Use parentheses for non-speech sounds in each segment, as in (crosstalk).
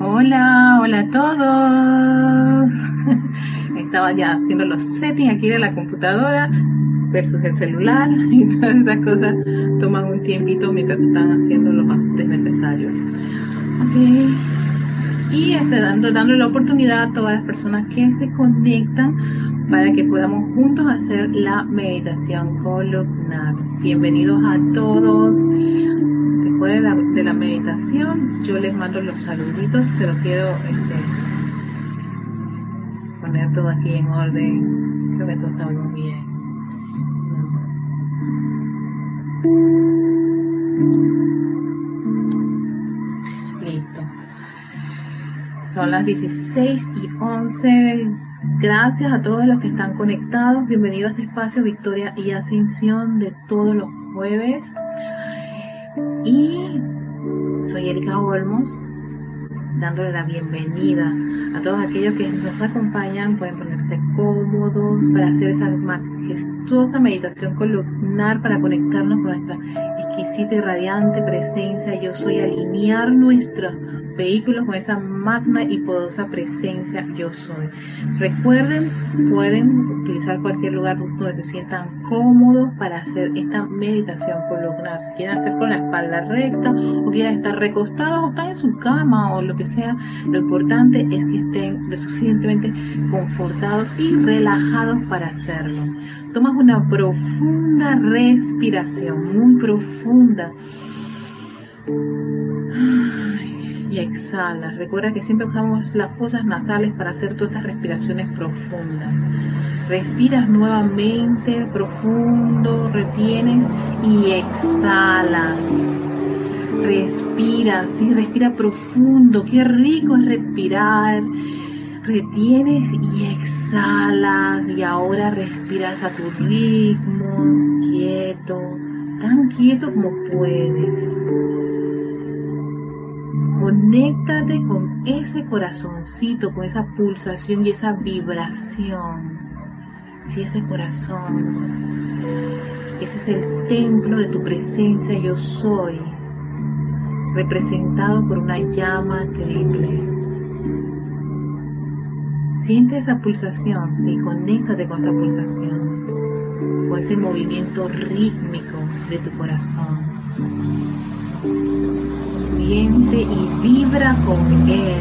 Hola, hola a todos. (laughs) Estaba ya haciendo los settings aquí de la computadora versus el celular (laughs) y todas estas cosas toman un tiempito mientras están haciendo los ajustes necesarios. Ok. Y este, dando, dando la oportunidad a todas las personas que se conectan para que podamos juntos hacer la meditación columnar. Bienvenidos a todos. Después de la, de la meditación, yo les mando los saluditos, pero quiero este, poner todo aquí en orden. Creo que todo está muy bien. Listo. Son las 16 y 11. Gracias a todos los que están conectados. Bienvenidos a este espacio Victoria y Ascensión de todos los jueves. Y soy Erika Olmos, dándole la bienvenida a todos aquellos que nos acompañan. Pueden ponerse cómodos para hacer esa majestuosa meditación columnar para conectarnos con nuestra exquisita y radiante presencia. Yo soy alinear nuestros vehículos con esa magna y poderosa presencia yo soy. Recuerden, pueden utilizar cualquier lugar donde se sientan cómodos para hacer esta meditación columnar. Si quieren hacer con la espalda recta o quieren estar recostados o están en su cama o lo que sea, lo importante es que estén lo suficientemente confortados y relajados para hacerlo. Tomas una profunda respiración, muy profunda y exhala. Recuerda que siempre usamos las fosas nasales para hacer todas estas respiraciones profundas. Respiras nuevamente profundo, retienes y exhalas. Respiras, sí, respira profundo. Qué rico es respirar. Retienes y exhalas. Y ahora respiras a tu ritmo, quieto, tan quieto como puedes. Conéctate con ese corazoncito, con esa pulsación y esa vibración. Si ese corazón, ese es el templo de tu presencia, yo soy, representado por una llama triple. Siente esa pulsación, sí, conéctate con esa pulsación, con ese movimiento rítmico de tu corazón siente y vibra con él.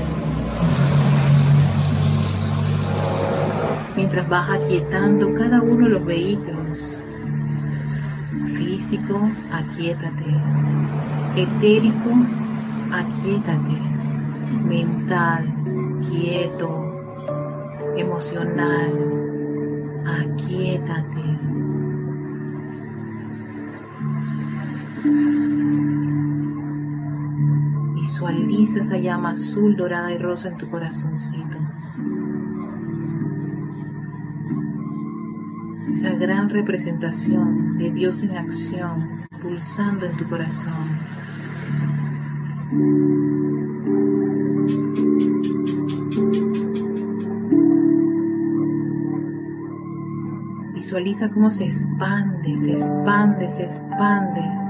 Mientras vas aquietando cada uno de los vehículos. Físico, aquietate. Etérico, aquietate. Mental, quieto. Emocional, aquietate. Visualiza esa llama azul, dorada y rosa en tu corazoncito. Esa gran representación de Dios en acción, pulsando en tu corazón. Visualiza cómo se expande, se expande, se expande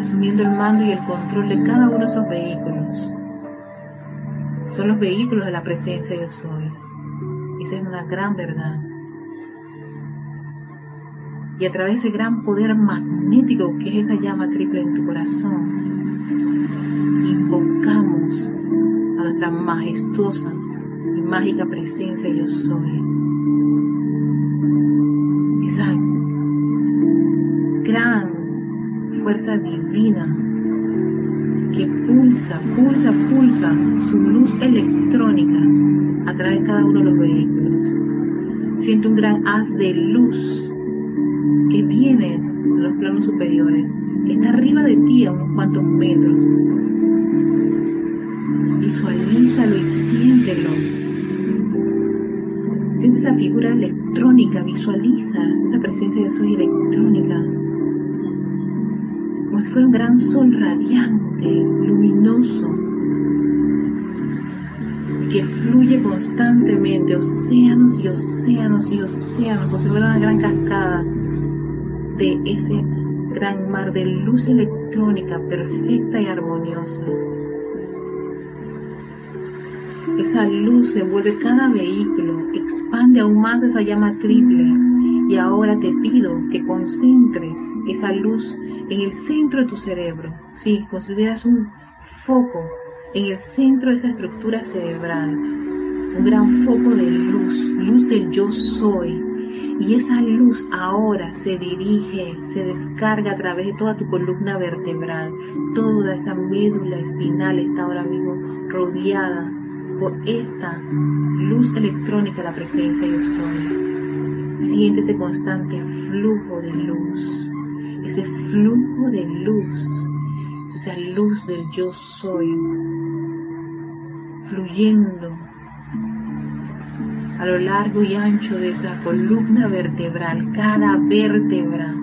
asumiendo el mando y el control de cada uno de esos vehículos. Son los vehículos de la presencia yo soy. Esa es una gran verdad. Y a través de ese gran poder magnético que es esa llama triple en tu corazón, invocamos a nuestra majestuosa y mágica presencia yo soy. Fuerza divina que pulsa, pulsa, pulsa su luz electrónica a través de cada uno de los vehículos. Siente un gran haz de luz que viene de los planos superiores, que está arriba de ti a unos cuantos metros. Visualízalo y siéntelo. Siente esa figura electrónica, visualiza esa presencia de soy electrónica como si fuera un gran sol radiante, luminoso, que fluye constantemente, océanos y océanos y océanos, como si fuera una gran cascada de ese gran mar de luz electrónica perfecta y armoniosa. esa luz envuelve cada vehículo, expande aún más esa llama triple. Y ahora te pido que concentres esa luz en el centro de tu cerebro. Sí, consideras un foco en el centro de esa estructura cerebral. Un gran foco de luz, luz del yo soy. Y esa luz ahora se dirige, se descarga a través de toda tu columna vertebral. Toda esa médula espinal está ahora mismo rodeada por esta luz electrónica, la presencia yo soy. Siente ese constante flujo de luz, ese flujo de luz, esa luz del yo soy, fluyendo a lo largo y ancho de esa columna vertebral, cada vértebra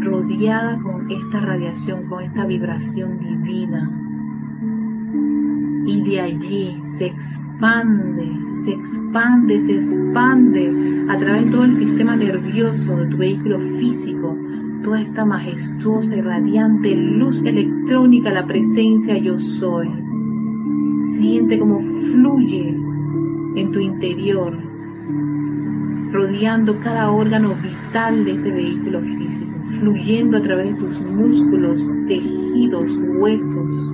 rodeada con esta radiación, con esta vibración divina y de allí se expande, se expande, se expande a través de todo el sistema nervioso de tu vehículo físico, toda esta majestuosa y radiante luz electrónica, la presencia yo soy. Siente cómo fluye en tu interior, rodeando cada órgano vital de ese vehículo físico, fluyendo a través de tus músculos, tejidos, huesos,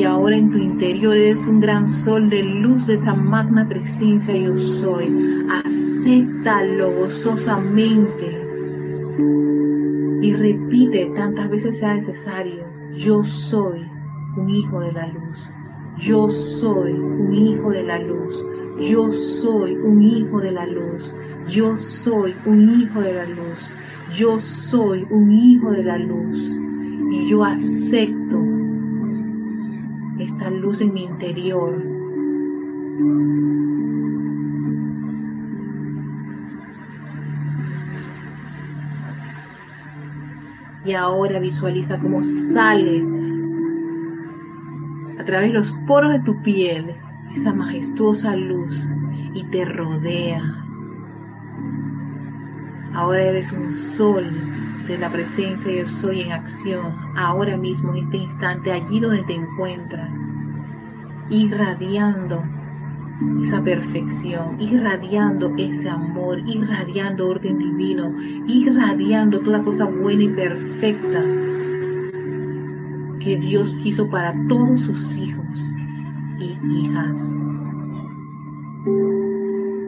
y ahora en tu interior eres un gran sol de luz de esta magna presencia yo soy. Acéptalo gozosamente y repite tantas veces sea necesario, yo soy un hijo de la luz. Yo soy un hijo de la luz. Yo soy un hijo de la luz. Yo soy un hijo de la luz. Yo soy un hijo de la luz. Y yo acepto luz en mi interior. Y ahora visualiza cómo sale a través de los poros de tu piel esa majestuosa luz y te rodea. Ahora eres un sol de la presencia yo soy en acción, ahora mismo, en este instante, allí donde te encuentras, irradiando esa perfección, irradiando ese amor, irradiando orden divino, irradiando toda cosa buena y perfecta que Dios quiso para todos sus hijos y hijas.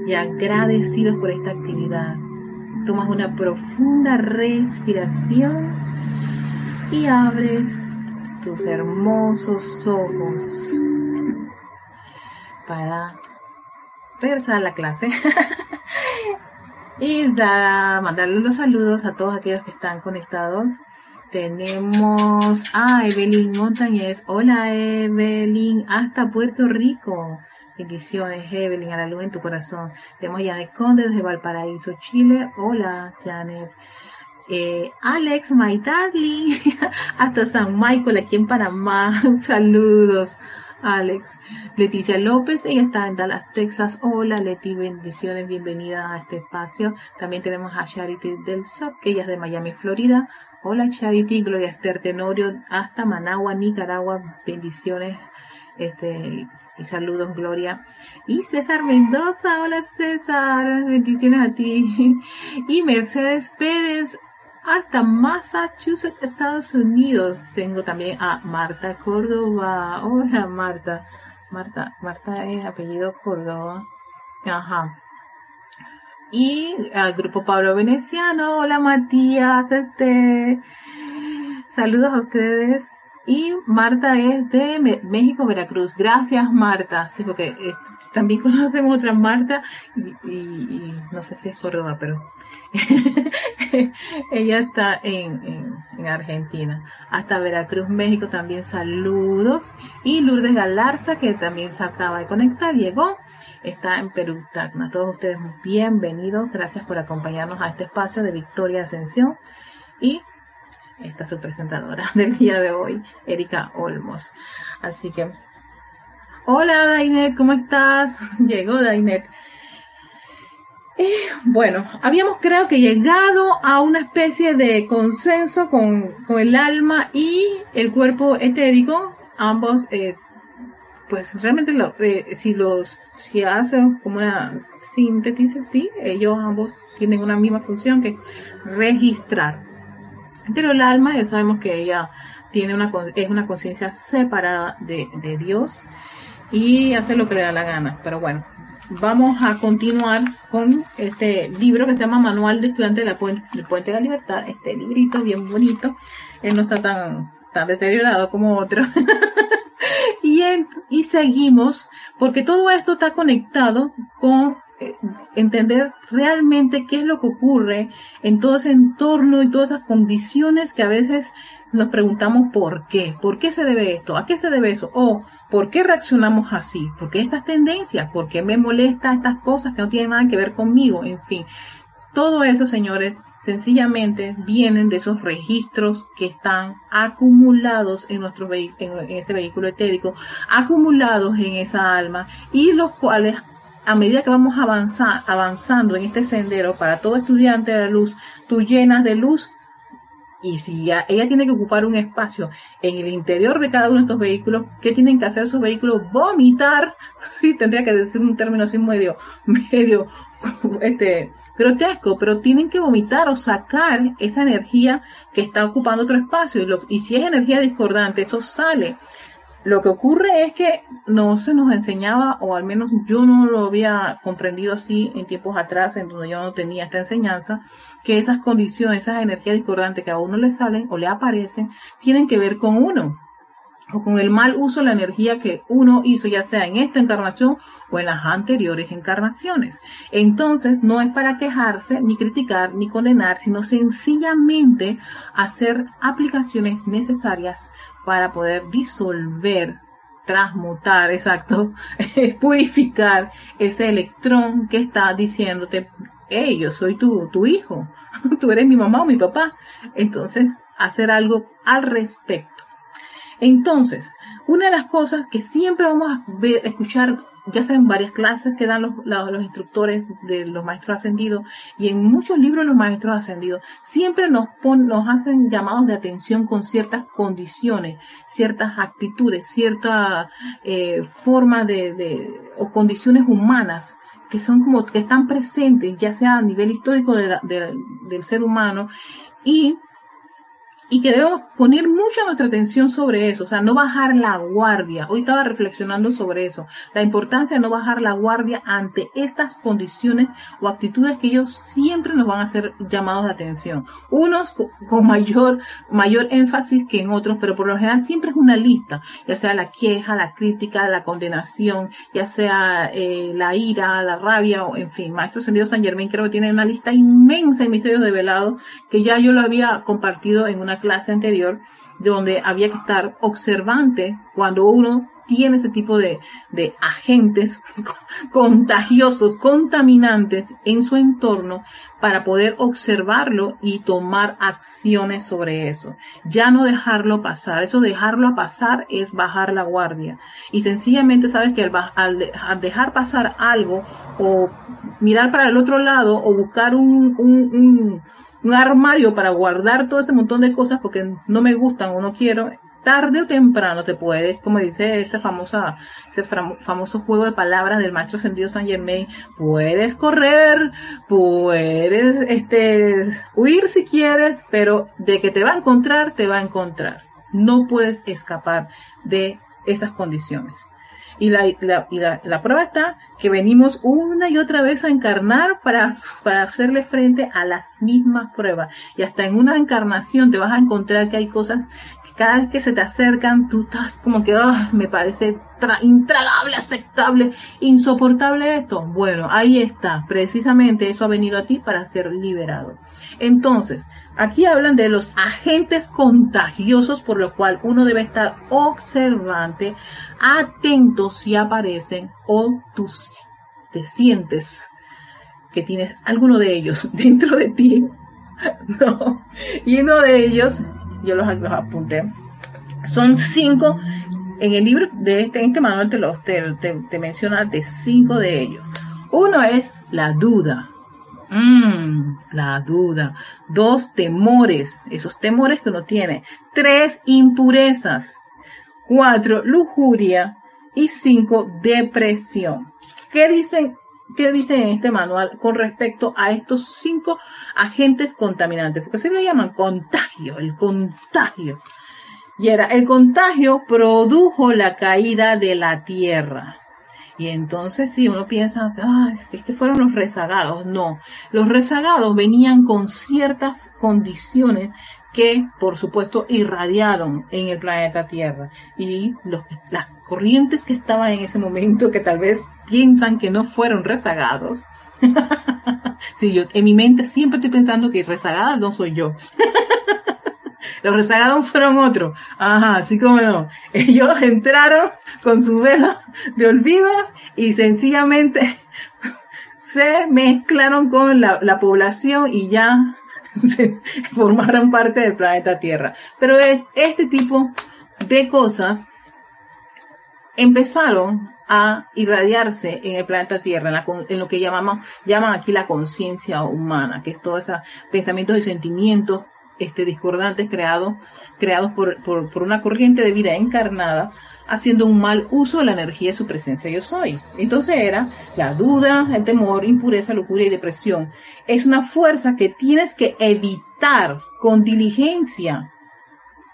Y agradecidos por esta actividad Tomas una profunda respiración y abres tus hermosos ojos para regresar a la clase (laughs) y mandarle los saludos a todos aquellos que están conectados. Tenemos a Evelyn Montañez. Hola Evelyn, hasta Puerto Rico. Bendiciones, Evelyn, a la luz en tu corazón. Tenemos Janet Conde desde Valparaíso, Chile. Hola, Janet. Eh, Alex, my darling, (laughs) hasta San Michael, aquí en Panamá. (laughs) Saludos, Alex. Leticia López, ella está en Dallas, Texas. Hola, Leti, bendiciones, bienvenida a este espacio. También tenemos a Charity del SAP, que ella es de Miami, Florida. Hola, Charity, Gloria Esther Tenorio, hasta Managua, Nicaragua. Bendiciones. Este, y saludos, Gloria. Y César Mendoza, hola César, bendiciones a ti. (laughs) Y Mercedes Pérez, hasta Massachusetts, Estados Unidos. Tengo también a Marta Córdoba. Hola Marta. Marta, Marta es apellido Córdoba. Ajá. Y al grupo Pablo Veneciano. Hola Matías, este. Saludos a ustedes. Y Marta es de México, Veracruz. Gracias, Marta. Sí, porque eh, también conocemos otra Marta y, no sé si es Córdoba, pero (laughs) (laughs) ella está en, en, Argentina. Hasta Veracruz, México también saludos. Y Lourdes Galarza, que también se acaba de conectar, llegó. Está en Perú, Tacna. Todos ustedes bienvenidos. Gracias por acompañarnos a este espacio de Victoria Ascensión. Y esta su presentadora (laughs) del día de hoy, Erika Olmos. Así que, hola Dainet, ¿cómo estás? (laughs) Llegó Dainet. Bueno, habíamos creo que llegado a una especie de consenso con, el alma y el cuerpo etérico, ambos eh, pues realmente eh, si los si hacen como una síntesis, sí, ellos ambos tienen una misma función que registrar. Pero el alma, ya sabemos que ella tiene una, es una conciencia separada de, de Dios y hace lo que le da la gana. Pero bueno, vamos a continuar con este libro que se llama Manual de Estudiante del Puente, de la Libertad. Este librito bien bonito. Él no está tan, tan deteriorado como otro. (laughs) y, y seguimos, porque todo esto está conectado con eh, entender realmente qué es lo que ocurre en todo ese entorno y todas esas condiciones que a veces nos preguntamos por qué, por qué se debe esto, a qué se debe eso, o por qué reaccionamos así, por qué estas tendencias, por qué me molesta estas cosas que no tienen nada que ver conmigo, en fin. Todo eso, señores, sencillamente vienen de esos registros que están acumulados en nuestro en, ese vehículo etérico, acumulados en esa alma y los cuales a medida que vamos avanzar, avanzando en este sendero para todo estudiante de la luz, tú llenas de luz y si ella tiene que ocupar un espacio en el interior de cada uno de estos vehículos, ¿qué tienen que hacer esos vehículos? Vomitar. (laughs) Sí, tendría que decir un término así medio, medio, (laughs) este, grotesco, pero tienen que vomitar o sacar esa energía que está ocupando otro espacio. Y, y si es energía discordante, eso sale. Lo que ocurre es que no se nos enseñaba, o al menos yo no lo había comprendido así en tiempos atrás, en donde yo no tenía esta enseñanza, que esas condiciones, esas energías discordantes que a uno le salen o le aparecen, tienen que ver con uno, o con el mal uso de la energía que uno hizo, ya sea en esta encarnación o en las anteriores encarnaciones. Entonces, no es para quejarse, ni criticar, ni condenar, sino sencillamente hacer aplicaciones necesarias para poder disolver, transmutar, exacto, (laughs) purificar ese electrón que está diciéndote, hey, yo soy tu, tu hijo, (laughs) tú eres mi mamá o mi papá. Entonces, hacer algo al respecto. Entonces, una de las cosas que siempre vamos a ver, escuchar ya sea varias clases que dan los, los, instructores de los maestros ascendidos y en muchos libros los maestros ascendidos, siempre nos, nos hacen llamados de atención con ciertas condiciones, ciertas actitudes, cierta eh, forma de, de, o condiciones humanas que son como que están presentes, ya sea a nivel histórico de del ser humano y y que debemos poner mucha nuestra atención sobre eso, o sea, no bajar la guardia. Hoy estaba reflexionando sobre eso, la importancia de no bajar la guardia ante estas condiciones o actitudes que ellos siempre nos van a hacer llamados de atención. Unos con mayor, mayor énfasis que en otros, pero por lo general siempre es una lista, ya sea la queja, la crítica, la condenación, ya sea eh, la ira, la rabia, o en fin. Maestro Sendido San Germán creo que tiene una lista inmensa en misterios de velado que ya yo lo había compartido en una clase anterior, donde había que estar observante cuando uno tiene ese tipo de, de agentes (laughs) contagiosos, contaminantes en su entorno para poder observarlo y tomar acciones sobre eso. Ya no dejarlo pasar. Eso dejarlo pasar es bajar la guardia. Y sencillamente sabes que al, dejar pasar algo o mirar para el otro lado o buscar un armario para guardar todo ese montón de cosas porque no me gustan o no quiero, tarde o temprano te puedes, como dice ese famosa, ese famoso juego de palabras del maestro sentido San Germain, puedes correr, puedes, este, huir si quieres, pero de que te va a encontrar, te va a encontrar. No puedes escapar de esas condiciones. Y la, la, la, prueba está que venimos una y otra vez a encarnar para, para hacerle frente a las mismas pruebas. Y hasta en una encarnación te vas a encontrar que hay cosas que cada vez que se te acercan, tú estás como que, ah, me parece intragable, aceptable, insoportable esto. Bueno, ahí está. Precisamente eso ha venido a ti para ser liberado. Entonces, Aquí hablan de los agentes contagiosos por lo cual uno debe estar observante, atento si aparecen o tú te sientes que tienes alguno de ellos (laughs) dentro de ti. (laughs) No. Y uno de ellos, yo los, apunté, son cinco. En el libro de este, este manual te, los, te, te de cinco de ellos. Uno es la duda. Mm, la duda. Dos, temores. Esos temores que uno tiene. Tres, impurezas. Cuatro, lujuria. y 5, depresión. ¿Qué dicen, qué en este manual con respecto a estos cinco agentes contaminantes? Porque se le llaman contagio, el contagio. Y era, el contagio produjo la caída de la tierra. Y entonces si uno piensa, ah, es que fueron los rezagados. No, los rezagados venían con ciertas condiciones que, por supuesto, irradiaron en el planeta Tierra. Y los, las corrientes que estaban en ese momento, que tal vez piensan que no fueron rezagados. (laughs) sí, yo en mi mente siempre estoy pensando que rezagada no soy yo. (laughs) Los rezagados fueron otros. Ajá, así como no. Ellos entraron con su vela de olvido y sencillamente (laughs) se mezclaron con la, la población y ya (laughs) formaron parte del planeta Tierra. Pero es, este tipo de cosas empezaron a irradiarse en el planeta Tierra, en, lo que llamamos, llaman aquí la conciencia humana, que es todos esos pensamientos y sentimientos este, discordantes creados, creados por, por, por una corriente de vida encarnada haciendo un mal uso de la energía de su presencia yo soy. Entonces era la duda, el temor, impureza, locura y depresión. Es una fuerza que tienes que evitar con diligencia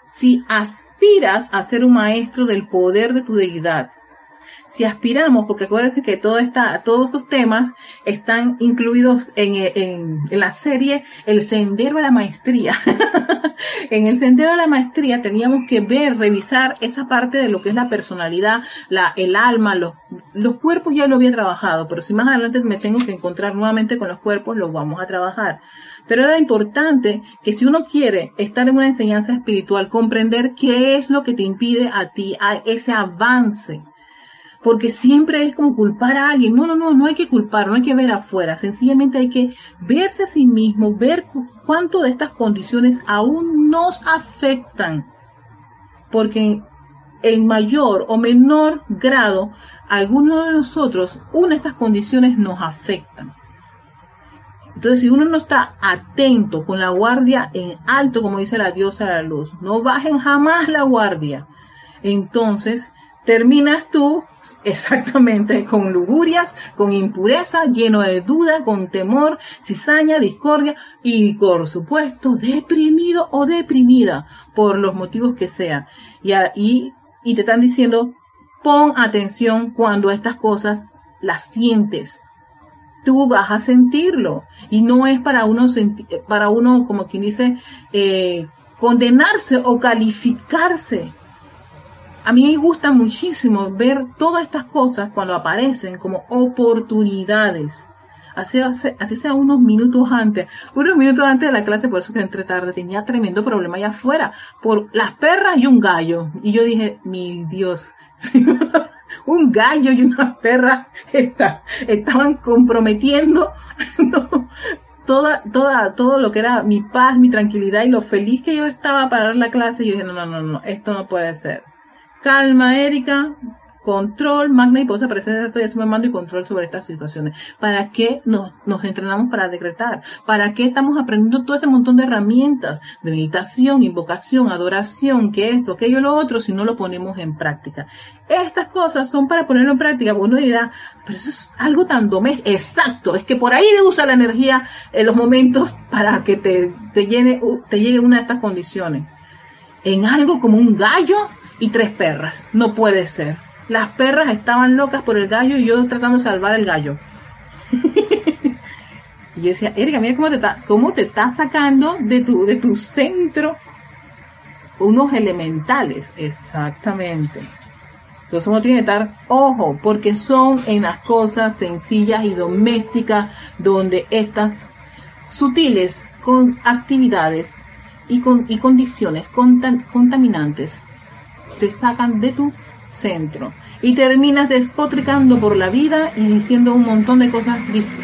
si aspiras a ser un maestro del poder de tu deidad si aspiramos, porque acuérdense que todo esta, todos estos temas están incluidos en, en, en, la serie El Sendero a la Maestría. (laughs) en el Sendero a la Maestría teníamos que ver, revisar esa parte de lo que es la personalidad, la, el alma, los, los cuerpos ya lo había trabajado, pero si más adelante me tengo que encontrar nuevamente con los cuerpos, los vamos a trabajar. Pero era importante que si uno quiere estar en una enseñanza espiritual, comprender qué es lo que te impide a ti a ese avance porque siempre es como culpar a alguien. No, no, no, no hay que culpar, no hay que ver afuera, sencillamente hay que verse a sí mismo, ver cuánto de estas condiciones aún nos afectan, porque en mayor o menor grado, algunos de nosotros, una de estas condiciones nos afectan. Entonces, si uno no está atento con la guardia en alto, como dice la diosa de la luz, no bajen jamás la guardia. Entonces, terminas tú exactamente con lugurias, con impureza, lleno de duda, con temor, cizaña, discordia y por supuesto deprimido o deprimida por los motivos que sean. Y, y, y te están diciendo, pon atención cuando estas cosas las sientes. Tú vas a sentirlo y no es para uno, para uno como quien dice, eh, condenarse o calificarse a mí me gusta muchísimo ver todas estas cosas cuando aparecen como oportunidades. Así, así sea unos minutos antes, unos minutos antes de la clase, por eso que entré tarde, tenía tremendo problema allá afuera, por las perras y un gallo. Y yo dije, mi Dios, (laughs) un gallo y una perra estaban comprometiendo (laughs) toda, toda, todo lo que era mi paz, mi tranquilidad y lo feliz que yo estaba para dar la clase. Y yo dije, no, no, no, no, esto no puede ser. Calma, Erika. Control, magna y posa presencia, estoy asume mando y control sobre estas situaciones. ¿Para qué nos, nos entrenamos para decretar? ¿Para qué estamos aprendiendo todo este montón de herramientas de meditación, invocación, adoración, que esto, aquello, lo otro, si no lo ponemos en práctica? Estas cosas son para ponerlo en práctica. Uno dirá, pero eso es algo tan doméstico. Exacto, es que por ahí usa la energía en los momentos para que te, te, te llegue una de estas condiciones. En algo como un gallo, y tres perras. No puede ser. Las perras estaban locas por el gallo y yo tratando de salvar el gallo. (laughs) y yo decía, Erika, mira cómo te está, cómo te está sacando de tu, de tu centro unos elementales. Exactamente. Entonces uno tiene que estar ojo, porque son en las cosas sencillas y domésticas donde estas sutiles con actividades y, con, y condiciones contaminantes te sacan de tu centro. Y terminas despotricando por la vida y diciendo un montón de cosas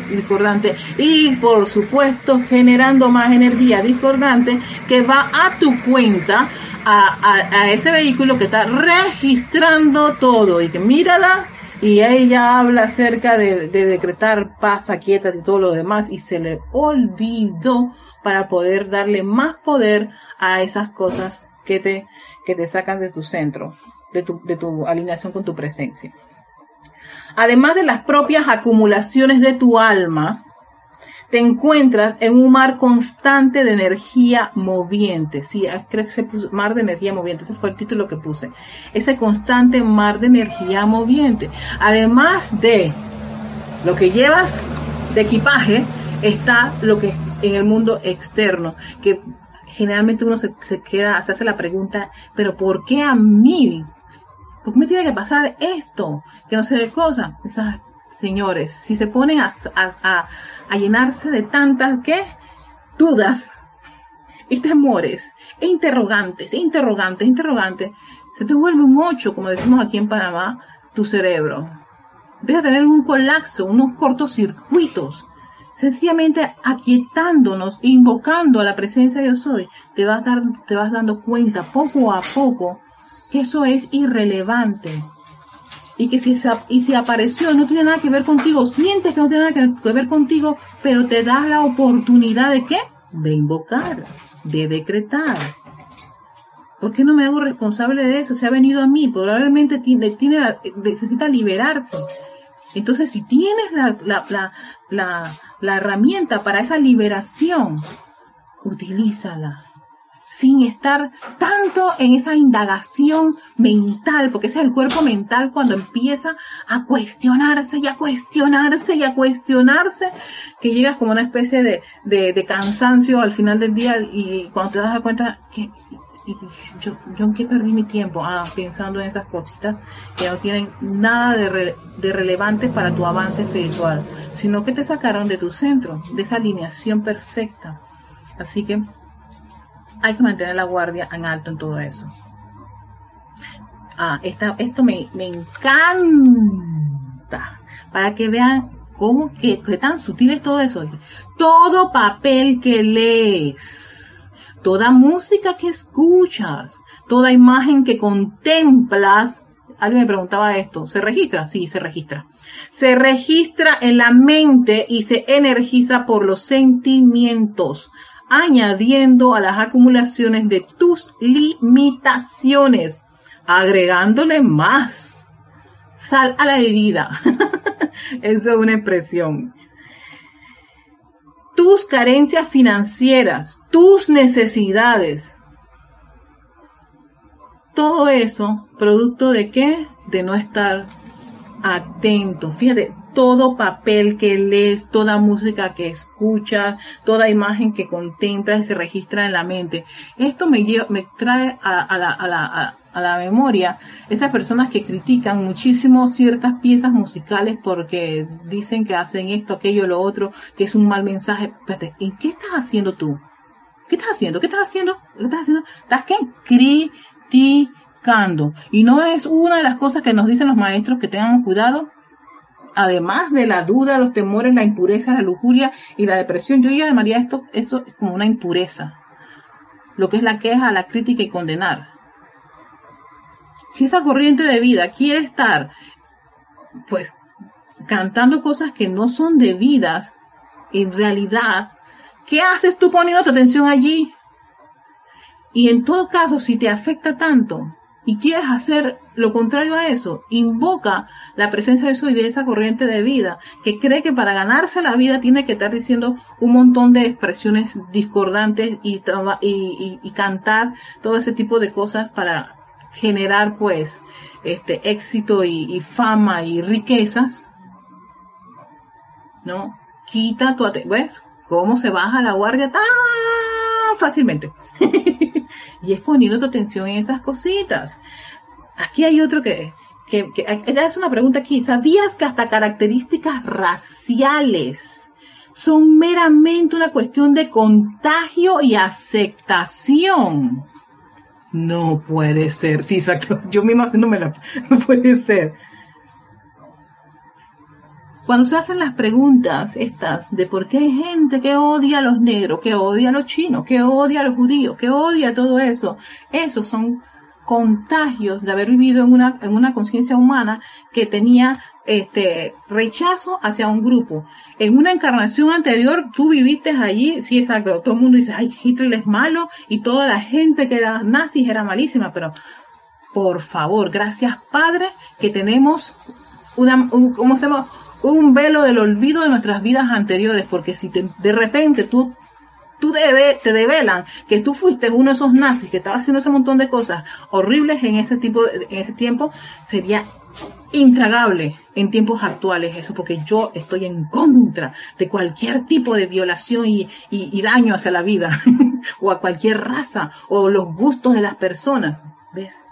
discordantes. Y por supuesto generando más energía discordante que va a tu cuenta a, ese vehículo que está registrando todo. Y que mírala y ella habla acerca de, de decretar paz, quieta y todo lo demás y se le olvidó para poder darle más poder a esas cosas que te que te sacan de tu centro. de tu, de tu alineación con tu presencia. Además de las propias acumulaciones de tu alma, te encuentras en un mar constante de energía moviente. Sí, ah, creo que se puso mar de energía moviente, ese fue el título que puse. Ese constante mar de energía moviente. Además de lo que llevas de equipaje, está lo que en el mundo externo, que generalmente uno se, queda, se hace la pregunta, pero ¿por qué a mí? ¿Por qué me tiene que pasar esto? Que no sé de cosas. señores, si se ponen a, a, llenarse de tantas, ¿qué? Dudas y temores, e interrogantes, e interrogantes, interrogantes, se te vuelve un ocho, como decimos aquí en Panamá, tu cerebro. Deja de tener un colapso, unos cortocircuitos sencillamente aquietándonos, invocando a la presencia de yo soy, te vas, dar, te vas dando cuenta poco a poco que eso es irrelevante. Y que si, y si apareció no tiene nada que ver contigo, sientes que no tiene nada que ver contigo, pero te das la oportunidad de qué? De invocar, de decretar. ¿Por qué no me hago responsable de eso? Se ha venido a mí, probablemente tiene, tiene, necesita liberarse. Entonces, si tienes la, la, la, la, herramienta para esa liberación, utilízala. Sin estar tanto en esa indagación mental, porque ese es el cuerpo mental cuando empieza a cuestionarse y a cuestionarse y a cuestionarse, que llegas como una especie de, de, de cansancio al final del día y cuando te das cuenta que y yo, yo en perdí mi tiempo ah, pensando en esas cositas que no tienen nada de, de relevante para tu avance espiritual, sino que te sacaron de tu centro, de esa alineación perfecta. Así que hay que mantener la guardia en alto en todo eso. Ah, esta, esto me, me encanta. Para que vean cómo que, que tan sutil es todo eso. Todo papel que lees toda música que escuchas, toda imagen que contemplas, alguien me preguntaba esto, ¿se registra? Sí, se registra. Se registra en la mente y se energiza por los sentimientos, añadiendo a las acumulaciones de tus limitaciones, agregándole más sal a la herida. (laughs) Esa es una expresión tus carencias financieras, tus necesidades. Todo eso, producto de qué? De no estar atento. Fíjate, todo papel que lees, toda música que escuchas, toda imagen que contemplas y se registra en la mente. Esto me, me trae a, la, a la memoria esas personas que critican muchísimo ciertas piezas musicales porque dicen que hacen esto, aquello, lo otro, que es un mal mensaje. Espérate, ¿en qué estás haciendo tú? ¿Qué estás haciendo? ¿Qué estás haciendo? ¿Qué estás haciendo? ¿Estás qué? Criticando. Y no es una de las cosas que nos dicen los maestros que tengamos cuidado. Además de la duda, los temores, la impureza, la lujuria y la depresión, yo ya llamaría esto, esto como una impureza. Lo que es la queja, la crítica y condenar si esa corriente de vida quiere estar, pues, cantando cosas que no son debidas, en realidad, ¿qué haces tú poniendo tu atención allí? Y en todo caso, si te afecta tanto y quieres hacer lo contrario a eso, invoca la presencia de eso y de esa corriente de vida que cree que para ganarse la vida tiene que estar diciendo un montón de expresiones discordantes y, y, y cantar todo ese tipo de cosas para generar pues este éxito y, fama y riquezas, ¿no? Quita tu atención. ¿Ves? ¿Cómo se baja la guardia tan fácilmente? (laughs) y es poniendo tu atención en esas cositas. Aquí hay otro que, que, que es una pregunta aquí. ¿Sabías que hasta características raciales son meramente una cuestión de contagio y aceptación? No puede ser. Sí, exacto. Yo misma me la... (laughs) No puede ser. Cuando se hacen las preguntas estas de por qué hay gente que odia a los negros, que odia a los chinos, que odia a los judíos, que odia todo eso, esos son contagios de haber vivido en una, en una conciencia humana que tenía este rechazo hacia un grupo. En una encarnación anterior tú viviste allí, sí, exacto, todo el mundo dice, ay, Hitler es malo y toda la gente que era nazis era malísima, pero Por favor, gracias Padre, que tenemos una, un, ¿cómo se un velo del olvido de nuestras vidas anteriores, porque si de repente tú, tú te develan que tú fuiste uno de esos nazis que estaba haciendo ese montón de cosas horribles en ese tipo, en ese tiempo, sería intragable en tiempos actuales eso, porque yo estoy en contra de cualquier tipo de violación y, y daño hacia la vida, (laughs) o a cualquier raza, o los gustos de las personas. ¿Ves?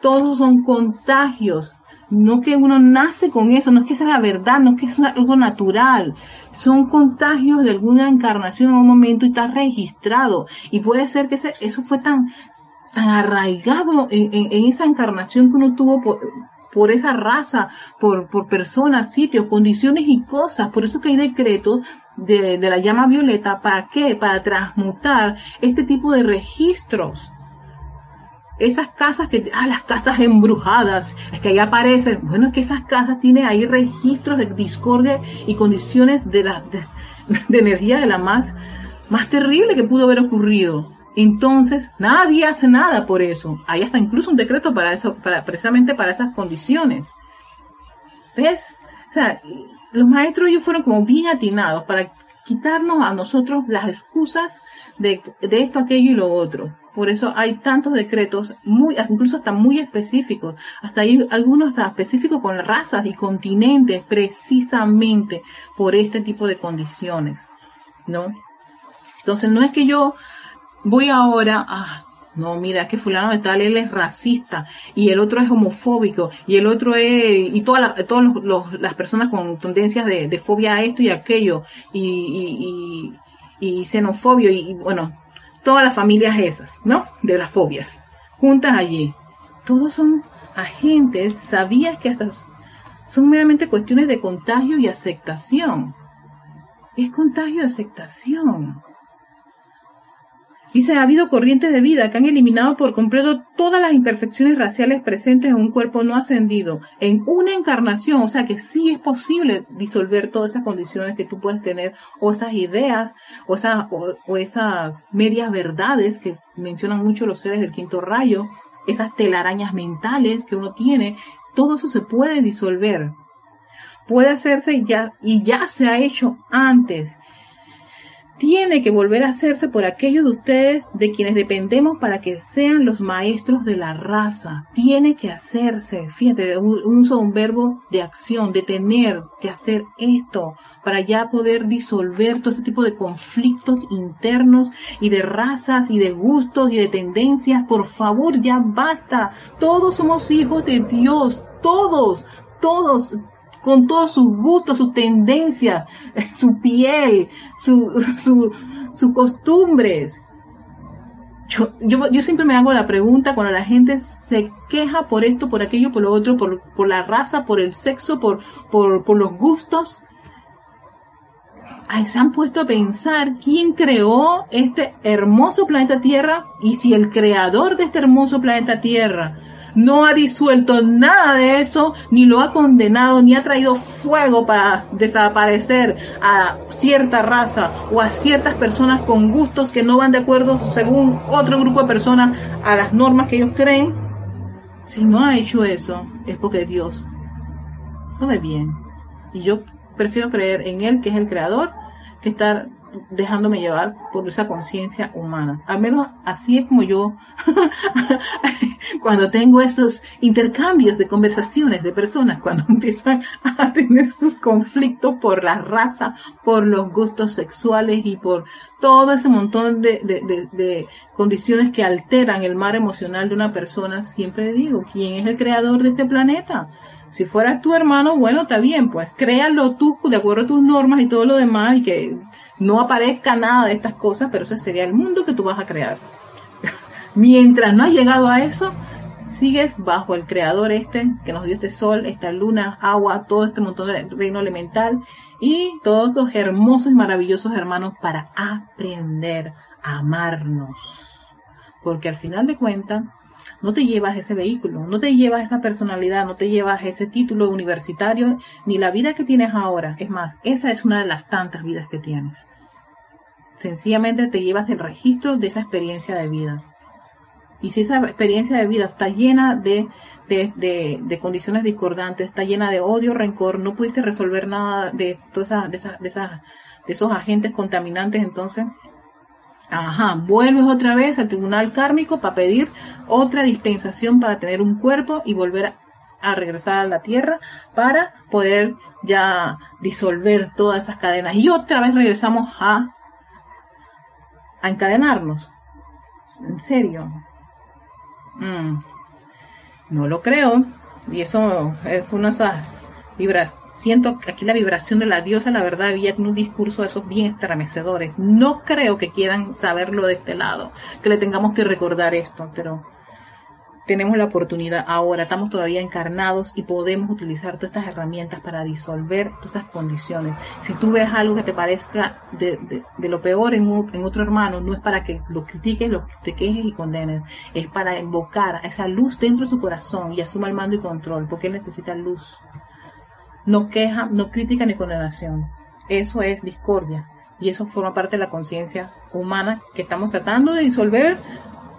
Todos son contagios no que uno nace con eso, no es que sea la verdad, no es que es algo natural. Son contagios de alguna encarnación en un momento y está registrado. Y puede ser que eso fue tan, tan arraigado en, esa encarnación que uno tuvo por, esa raza, por, por personas, sitios, condiciones y cosas. Por eso que hay decretos de, de la llama violeta. ¿Para qué? Para transmutar este tipo de registros esas casas que, ah, las casas embrujadas, es que ahí aparecen, bueno, es que esas casas tienen ahí registros de discordia y condiciones de (laughs) de, energía de la más, más terrible que pudo haber ocurrido. Entonces, nadie hace nada por eso. Hay hasta incluso un decreto para eso, para, precisamente para esas condiciones. ¿Ves? O sea, los maestros ellos fueron como bien atinados para quitarnos a nosotros las excusas de, de esto, aquello y lo otro. Por eso hay tantos decretos, muy, incluso hasta muy específicos. Hasta hay algunos hasta específicos con razas y continentes, precisamente por este tipo de condiciones. ¿No? Entonces no es que yo voy ahora a, no, mira, que fulano de tal, él es racista, y el otro es homofóbico, y el otro es, y todas todas las personas con tendencias de, fobia a esto y aquello, y, y, y, xenofobio, y, bueno, todas las familias esas, ¿no? De las fobias, juntas allí. Todos son agentes, sabías que hasta son meramente cuestiones de contagio y aceptación. Es contagio y aceptación. Dice, ha habido corrientes de vida que han eliminado por completo todas las imperfecciones raciales presentes en un cuerpo no ascendido, en una encarnación, o sea que sí es posible disolver todas esas condiciones que tú puedes tener, o esas ideas, o, esas, esas medias verdades que mencionan mucho los seres del quinto rayo, esas telarañas mentales que uno tiene, todo eso se puede disolver. Puede hacerse ya, y ya se ha hecho antes tiene que volver a hacerse por aquellos de ustedes de quienes dependemos para que sean los maestros de la raza. Tiene que hacerse, fíjate, uso un verbo de acción, de tener que hacer esto para ya poder disolver todo este tipo de conflictos internos y de razas y de gustos y de tendencias. Por favor, ya basta. Todos somos hijos de Dios, todos, todos con todos sus gustos, sus tendencias, su piel, (laughs) sus su, costumbres. Yo, yo, siempre me hago la pregunta cuando la gente se queja por esto, por aquello, por lo otro, por, por la raza, por el sexo, por, por, por los gustos. Ay, se han puesto a pensar quién creó este hermoso planeta Tierra y si el creador de este hermoso planeta Tierra no ha disuelto nada de eso, ni lo ha condenado, ni ha traído fuego para desaparecer a cierta raza o a ciertas personas con gustos que no van de acuerdo, según otro grupo de personas, a las normas que ellos creen. Si no ha hecho eso, es porque Dios no ve bien. Y yo prefiero creer en Él, que es el creador, que estar dejándome llevar por esa conciencia humana. Al menos así es como yo, (laughs) cuando tengo esos intercambios de conversaciones de personas, cuando empiezan a tener sus conflictos por la raza, por los gustos sexuales y por todo ese montón de, de, de condiciones que alteran el mar emocional de una persona, siempre digo, ¿quién es el creador de este planeta? Si fuera tu hermano, bueno, está bien, pues créalo tú de acuerdo a tus normas y todo lo demás y que no aparezca nada de estas cosas, pero ese sería el mundo que tú vas a crear. (laughs) Mientras no has llegado a eso, sigues bajo el creador este que nos dio este sol, esta luna, agua, todo este montón de reino elemental y todos los hermosos y maravillosos hermanos para aprender a amarnos. Porque al final de cuentas, no te llevas ese vehículo, no te llevas esa personalidad, no te llevas ese título universitario, ni la vida que tienes ahora. Es más, esa es una de las tantas vidas que tienes. Sencillamente te llevas el registro de esa experiencia de vida. Y si esa experiencia de vida está llena de, de, condiciones discordantes, está llena de odio, rencor, no pudiste resolver nada de, todas de, de, de esos agentes contaminantes, entonces, ajá, vuelves otra vez al tribunal kármico para pedir otra dispensación para tener un cuerpo y volver a, regresar a la tierra para poder ya disolver todas esas cadenas. Y otra vez regresamos a, a encadenarnos. En serio. Mm. No lo creo. Y eso es una de esas vibras. Siento aquí la vibración de la diosa, la verdad, había un discurso de esos bien estremecedores. No creo que quieran saberlo de este lado, que le tengamos que recordar esto, pero tenemos la oportunidad ahora, estamos todavía encarnados y podemos utilizar todas estas herramientas para disolver todas estas condiciones. Si tú ves algo que te parezca de, lo peor en, en, otro hermano, no es para que lo critiques, lo te quejes y condenes, es para invocar a esa luz dentro de su corazón y asuma el mando y control, porque él necesita luz. No queja, no crítica ni condenación. Eso es discordia y eso forma parte de la conciencia humana que estamos tratando de disolver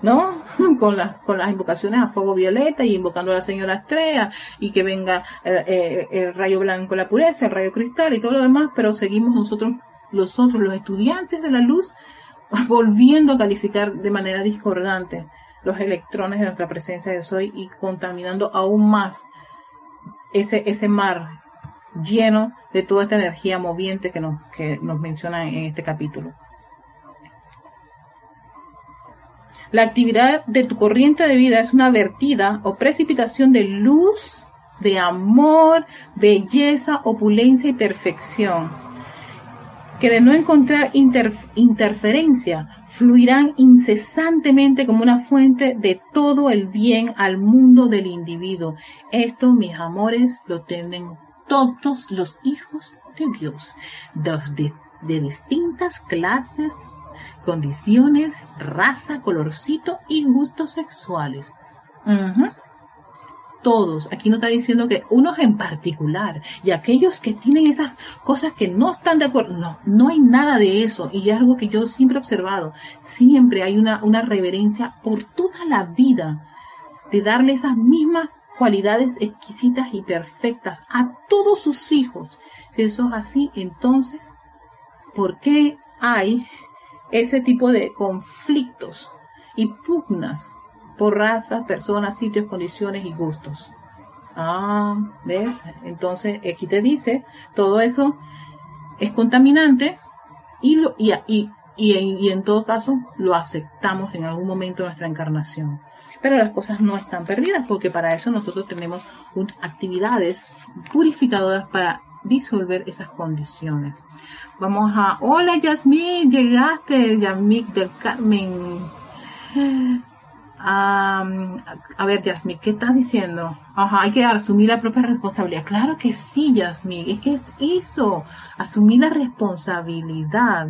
¿no? (laughs) Con, con las invocaciones a fuego violeta y invocando a la señora Estrella y que venga eh, eh, el rayo blanco, la pureza, el rayo cristal y todo lo demás, pero seguimos nosotros, los otros, los estudiantes de la luz, (laughs) volviendo a calificar de manera discordante los electrones de nuestra presencia de soy y contaminando aún más ese, ese mar lleno de toda esta energía moviente que nos, que nos menciona en este capítulo. La actividad de tu corriente de vida es una vertida o precipitación de luz, de amor, belleza, opulencia y perfección, que de no encontrar interferencia, fluirán incesantemente como una fuente de todo el bien al mundo del individuo. Esto, mis amores, lo tienen todos los hijos de Dios, de, distintas clases condiciones, raza, colorcito y gustos sexuales. Todos, aquí no está diciendo que unos en particular y aquellos que tienen esas cosas que no están de acuerdo, no, no hay nada de eso y algo que yo siempre he observado, siempre hay una, una reverencia por toda la vida de darle esas mismas cualidades exquisitas y perfectas a todos sus hijos. Si eso es así, entonces, ¿por qué hay ese tipo de conflictos y pugnas por razas, personas, sitios, condiciones y gustos. Ah, ¿ves? Entonces aquí te dice, todo eso es contaminante y, lo, y, y, y, en, todo caso lo aceptamos en algún momento de nuestra encarnación. Pero las cosas no están perdidas porque para eso nosotros tenemos actividades purificadoras para disolver esas condiciones. Vamos a, hola Yasmín, llegaste, Yasmín del Carmen. a ver, Yasmín, ¿qué estás diciendo? Ajá, hay que asumir la propia responsabilidad. Claro que sí, Yasmín, es que es eso, asumir la responsabilidad.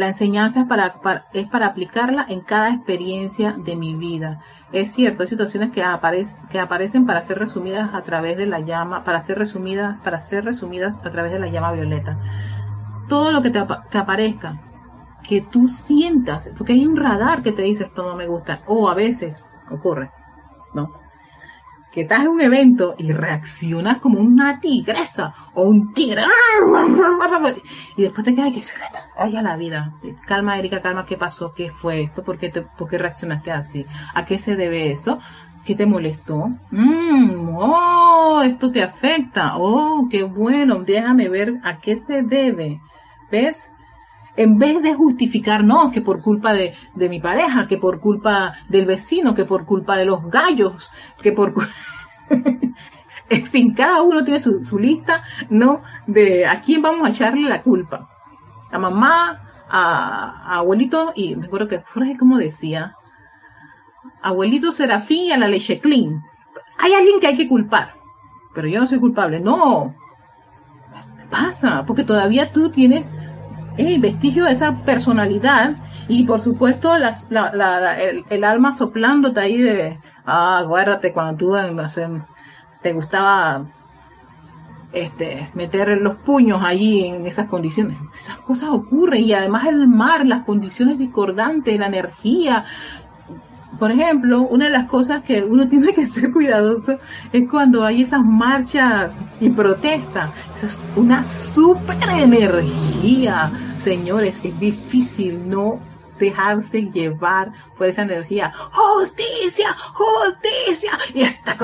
La enseñanza es para, es para aplicarla en cada experiencia de mi vida. Es cierto, hay situaciones que, que aparecen para ser resumidas a través de la llama, para ser resumidas, para ser resumidas a través de la llama violeta. Todo lo que te, aparezca, que tú sientas, porque hay un radar que te dice esto no me gusta, o a veces ocurre, ¿no? Que estás en un evento y reaccionas como una tigresa o un tigre y después te quedas que ay la vida. Calma Erika calma qué pasó qué fue esto por qué, te, por qué reaccionaste así a qué se debe eso qué te molestó mm, oh esto te afecta. Oh qué bueno. Déjame ver a qué se debe. Ves en vez de justificar, no, que por culpa de, de mi pareja, que por culpa del vecino, que por culpa de los gallos, que por... (laughs) en fin, cada uno tiene su, su, lista, ¿no? De a quién vamos a echarle la culpa. A mamá, a, abuelito, y me acuerdo que Jorge como decía, abuelito Serafín a la leche clean. Hay alguien que hay que culpar, pero yo no soy culpable. No, pasa, porque todavía tú tienes el vestigio de esa personalidad y por supuesto el, alma soplándote ahí de, ah, acuérdate cuando tú te gustaba este, meter los puños allí en esas condiciones. Esas cosas ocurren y además el mar, las condiciones discordantes, la energía, por ejemplo, una de las cosas que uno (laughs) tiene que ser cuidadoso es cuando hay esas marchas y protestas. Esa es una super energía. Señores, es difícil no dejarse llevar por esa energía. Justicia, justicia. Y hasta,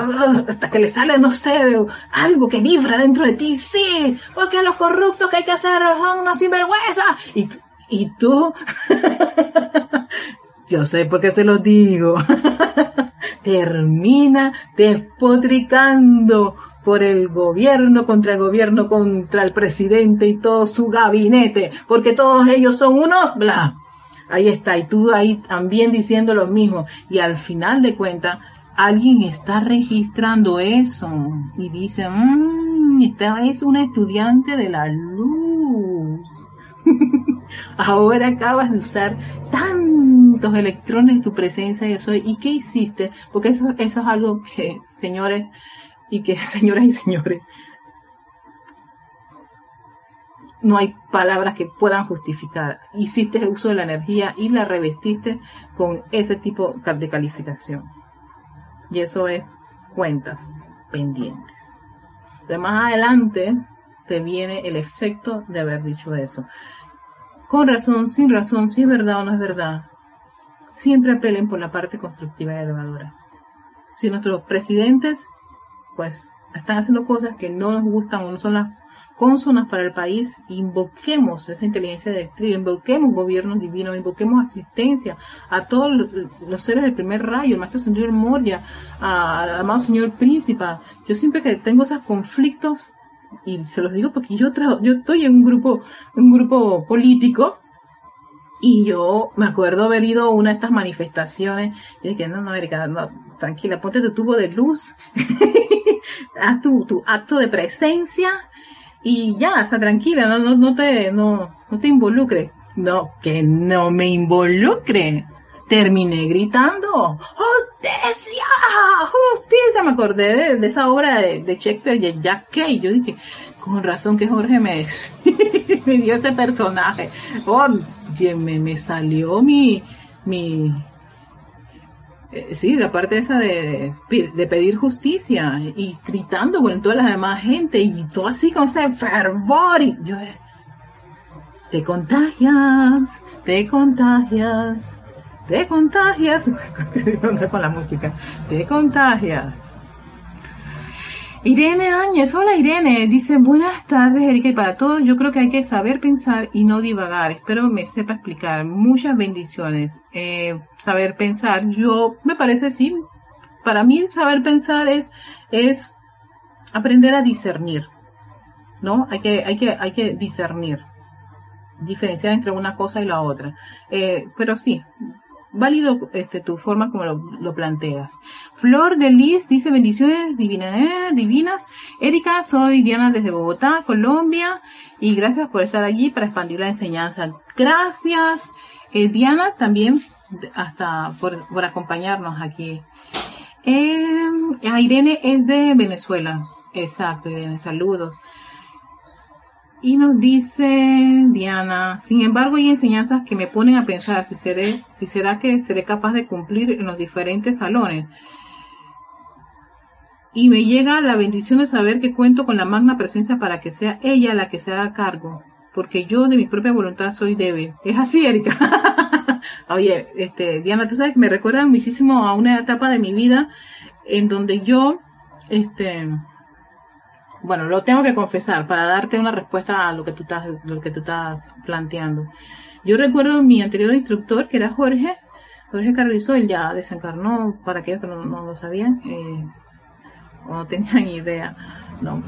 hasta que le sale, no sé, algo que vibra dentro de ti. Sí, porque los corruptos que hay que hacer son unos sinvergüenza. Y, y tú, (laughs) yo sé por qué se lo digo, (laughs) termina despotricando por el gobierno, contra el gobierno, contra el presidente y todo su gabinete, porque todos ellos son unos bla. Ahí está, y tú ahí también diciendo lo mismo. Y al final de cuentas, alguien está registrando eso y dice, mmm, esta es una estudiante de la luz. (laughs) Ahora acabas de usar electrones tu presencia y soy. ¿Y qué hiciste? Porque eso, eso es algo que, señores, y que (laughs) señoras y señores, no hay palabras que puedan justificar. Hiciste uso de la energía y la revestiste con ese tipo de calificación. Y eso es cuentas pendientes. De más adelante te viene el efecto de haber dicho eso. Con razón, sin razón, si es verdad o no es verdad. Siempre apelen por la parte constructiva y elevadora. Si nuestros presidentes, pues, están haciendo cosas que no nos gustan o no son las consonas para el país, invoquemos esa inteligencia directriz, invoquemos gobiernos divinos, invoquemos asistencia a todos los seres del primer rayo, el maestro señor Moria, al amado señor príncipe. Yo siempre que tengo esos conflictos, y se los digo porque yo, yo estoy en un grupo, un grupo político, y yo me acuerdo haber ido a una de estas manifestaciones y dije, no, no, Erika, no, tranquila, ponte tu tubo de luz, (laughs) haz tu, tu acto de presencia y ya, está tranquila, no, no, no te, no, no te involucres. No, que no me involucre. Terminé gritando, ¡Justicia! ¡Justicia! Me acordé de, esa obra de, de Shakespeare y Jack Kay. Yo dije, con razón que Jorge me, (laughs) me dio ese personaje. Oh, me, me salió mi, mi, eh, sí, la parte esa de, de, pedir justicia y gritando con toda la demás gente y todo así con ese fervor y yo eh, te contagias, te contagias, te contagias, (laughs) con la música, te contagias. Irene Áñez, hola Irene, dice buenas tardes Erika y para todos. Yo creo que hay que saber pensar y no divagar, espero me sepa explicar, muchas bendiciones, eh, saber pensar, yo me parece sí, para mí saber pensar es, es aprender a discernir, ¿no? Hay que, hay que, hay que discernir, diferenciar entre una cosa y la otra, eh, pero sí, válido este, tu forma como lo, planteas. Flor de Liz dice bendiciones divinas, eh, divinas. Erika, soy Diana desde Bogotá, Colombia, y gracias por estar allí para expandir la enseñanza. Gracias, eh, Diana, también hasta por, acompañarnos aquí. Eh, Irene es de Venezuela. Exacto, Irene, saludos. Y nos dice Diana, sin embargo hay enseñanzas que me ponen a pensar si seré, si será que seré capaz de cumplir en los diferentes salones. Y me llega la bendición de saber que cuento con la magna presencia para que sea ella la que se haga cargo, porque yo de mi propia voluntad soy débil. Es así, Erika. (laughs) Oye, este, Diana, tú sabes que me recuerda muchísimo a una etapa de mi vida en donde yo, este, bueno, lo tengo que confesar para darte una respuesta a lo que tú estás, lo que tú estás planteando. Yo recuerdo mi anterior instructor, que era Jorge, Jorge Carrizo, él ya desencarnó, para aquellos que no, lo sabían, eh, o no tenían (laughs) idea, no.